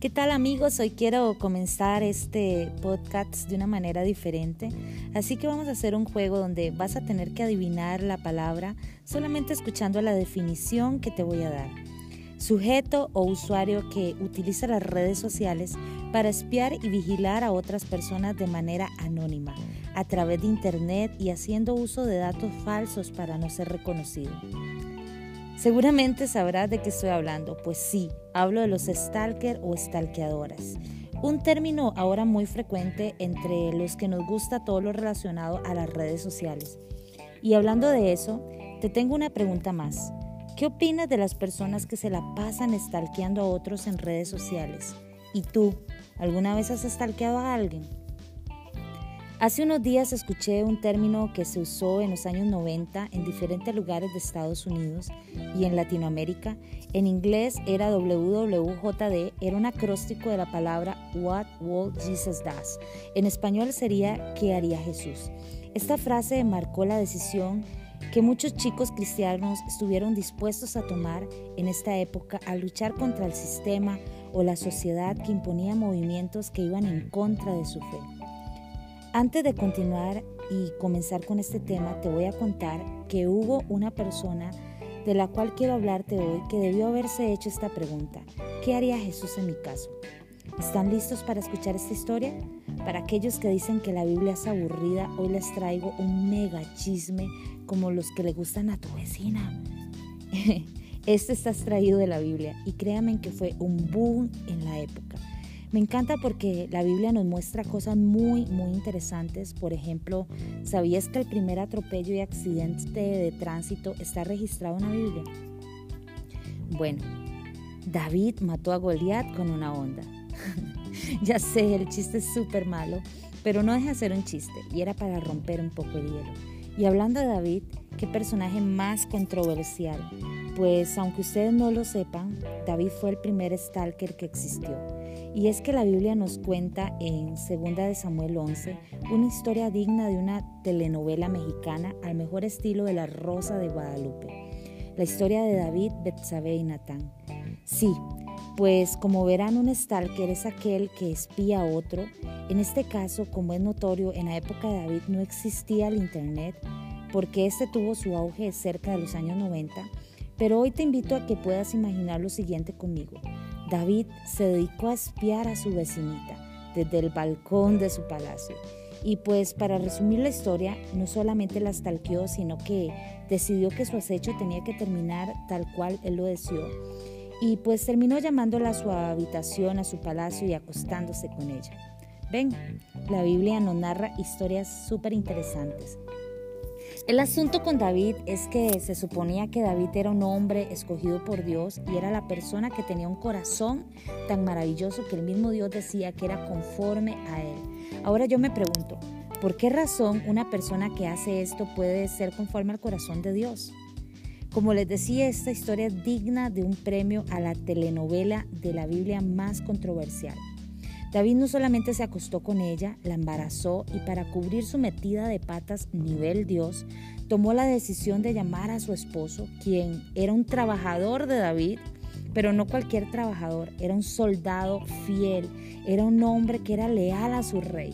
¿Qué tal amigos? Hoy quiero comenzar este podcast de una manera diferente, así que vamos a hacer un juego donde vas a tener que adivinar la palabra solamente escuchando la definición que te voy a dar. Sujeto o usuario que utiliza las redes sociales para espiar y vigilar a otras personas de manera anónima, a través de Internet y haciendo uso de datos falsos para no ser reconocido. Seguramente sabrás de qué estoy hablando, pues sí, hablo de los stalker o stalkeadoras. Un término ahora muy frecuente entre los que nos gusta todo lo relacionado a las redes sociales. Y hablando de eso, te tengo una pregunta más. ¿Qué opinas de las personas que se la pasan stalkeando a otros en redes sociales? ¿Y tú, alguna vez has stalkeado a alguien? Hace unos días escuché un término que se usó en los años 90 en diferentes lugares de Estados Unidos y en Latinoamérica. En inglés era WWJD, era un acróstico de la palabra What Will Jesus Does. En español sería ¿Qué haría Jesús? Esta frase marcó la decisión que muchos chicos cristianos estuvieron dispuestos a tomar en esta época al luchar contra el sistema o la sociedad que imponía movimientos que iban en contra de su fe. Antes de continuar y comenzar con este tema, te voy a contar que hubo una persona de la cual quiero hablarte hoy que debió haberse hecho esta pregunta. ¿Qué haría Jesús en mi caso? ¿Están listos para escuchar esta historia? Para aquellos que dicen que la Biblia es aburrida, hoy les traigo un mega chisme como los que le gustan a tu vecina. Este está extraído de la Biblia y créanme que fue un boom en la época. Me encanta porque la Biblia nos muestra cosas muy, muy interesantes. Por ejemplo, ¿sabías que el primer atropello y accidente de tránsito está registrado en la Biblia? Bueno, David mató a Goliat con una onda. ya sé, el chiste es súper malo, pero no deja de ser un chiste y era para romper un poco el hielo. Y hablando de David, qué personaje más controversial. Pues aunque ustedes no lo sepan, David fue el primer stalker que existió. Y es que la Biblia nos cuenta en 2 de Samuel 11 una historia digna de una telenovela mexicana al mejor estilo de La Rosa de Guadalupe. La historia de David, Betsabé y Natán. Sí, pues como verán un stalker es aquel que espía a otro. En este caso, como es notorio, en la época de David no existía el internet porque este tuvo su auge cerca de los años 90, pero hoy te invito a que puedas imaginar lo siguiente conmigo. David se dedicó a espiar a su vecinita desde el balcón de su palacio. Y pues para resumir la historia, no solamente la stalkeó, sino que decidió que su acecho tenía que terminar tal cual él lo deseó. Y pues terminó llamándola a su habitación, a su palacio y acostándose con ella. Ven, la Biblia nos narra historias súper interesantes. El asunto con David es que se suponía que David era un hombre escogido por Dios y era la persona que tenía un corazón tan maravilloso que el mismo Dios decía que era conforme a él. Ahora yo me pregunto, ¿por qué razón una persona que hace esto puede ser conforme al corazón de Dios? Como les decía, esta historia es digna de un premio a la telenovela de la Biblia más controversial. David no solamente se acostó con ella, la embarazó y para cubrir su metida de patas nivel Dios, tomó la decisión de llamar a su esposo, quien era un trabajador de David, pero no cualquier trabajador, era un soldado fiel, era un hombre que era leal a su rey.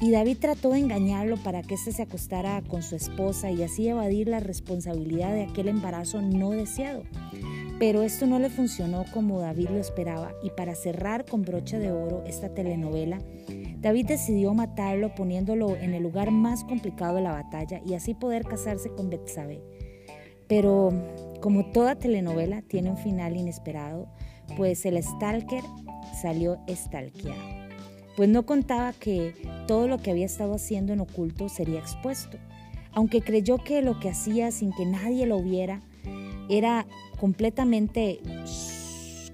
Y David trató de engañarlo para que éste se acostara con su esposa y así evadir la responsabilidad de aquel embarazo no deseado. Pero esto no le funcionó como David lo esperaba y para cerrar con broche de oro esta telenovela, David decidió matarlo poniéndolo en el lugar más complicado de la batalla y así poder casarse con Betsabé. Pero como toda telenovela tiene un final inesperado, pues el stalker salió stalkeado. Pues no contaba que todo lo que había estado haciendo en oculto sería expuesto. Aunque creyó que lo que hacía sin que nadie lo viera era completamente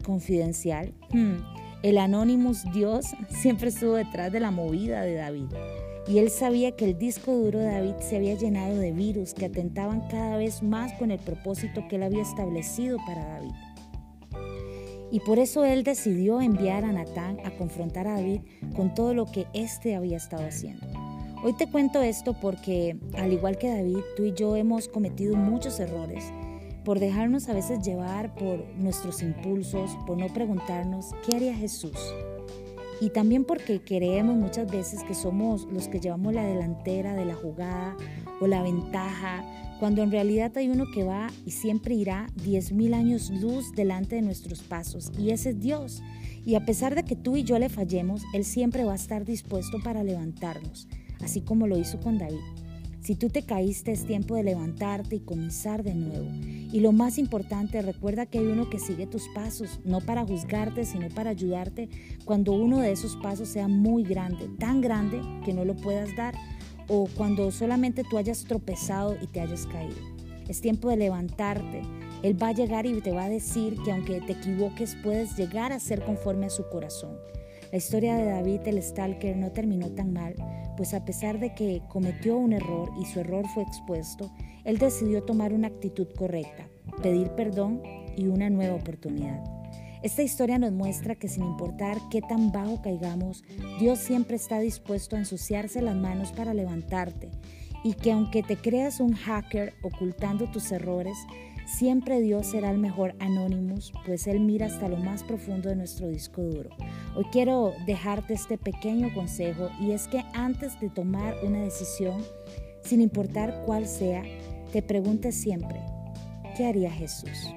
confidencial, hmm, el Anonymous Dios siempre estuvo detrás de la movida de David. Y él sabía que el disco duro de David se había llenado de virus que atentaban cada vez más con el propósito que él había establecido para David. Y por eso él decidió enviar a Natán a confrontar a David con todo lo que éste había estado haciendo. Hoy te cuento esto porque, al igual que David, tú y yo hemos cometido muchos errores por dejarnos a veces llevar por nuestros impulsos, por no preguntarnos qué haría Jesús. Y también porque creemos muchas veces que somos los que llevamos la delantera de la jugada o la ventaja, cuando en realidad hay uno que va y siempre irá 10.000 años luz delante de nuestros pasos, y ese es Dios. Y a pesar de que tú y yo le fallemos, Él siempre va a estar dispuesto para levantarnos, así como lo hizo con David. Si tú te caíste, es tiempo de levantarte y comenzar de nuevo. Y lo más importante, recuerda que hay uno que sigue tus pasos, no para juzgarte, sino para ayudarte cuando uno de esos pasos sea muy grande, tan grande que no lo puedas dar, o cuando solamente tú hayas tropezado y te hayas caído. Es tiempo de levantarte. Él va a llegar y te va a decir que aunque te equivoques, puedes llegar a ser conforme a su corazón. La historia de David el Stalker no terminó tan mal, pues a pesar de que cometió un error y su error fue expuesto, él decidió tomar una actitud correcta, pedir perdón y una nueva oportunidad. Esta historia nos muestra que sin importar qué tan bajo caigamos, Dios siempre está dispuesto a ensuciarse las manos para levantarte y que aunque te creas un hacker ocultando tus errores, Siempre Dios será el mejor Anonymous, pues Él mira hasta lo más profundo de nuestro disco duro. Hoy quiero dejarte este pequeño consejo y es que antes de tomar una decisión, sin importar cuál sea, te preguntes siempre, ¿qué haría Jesús?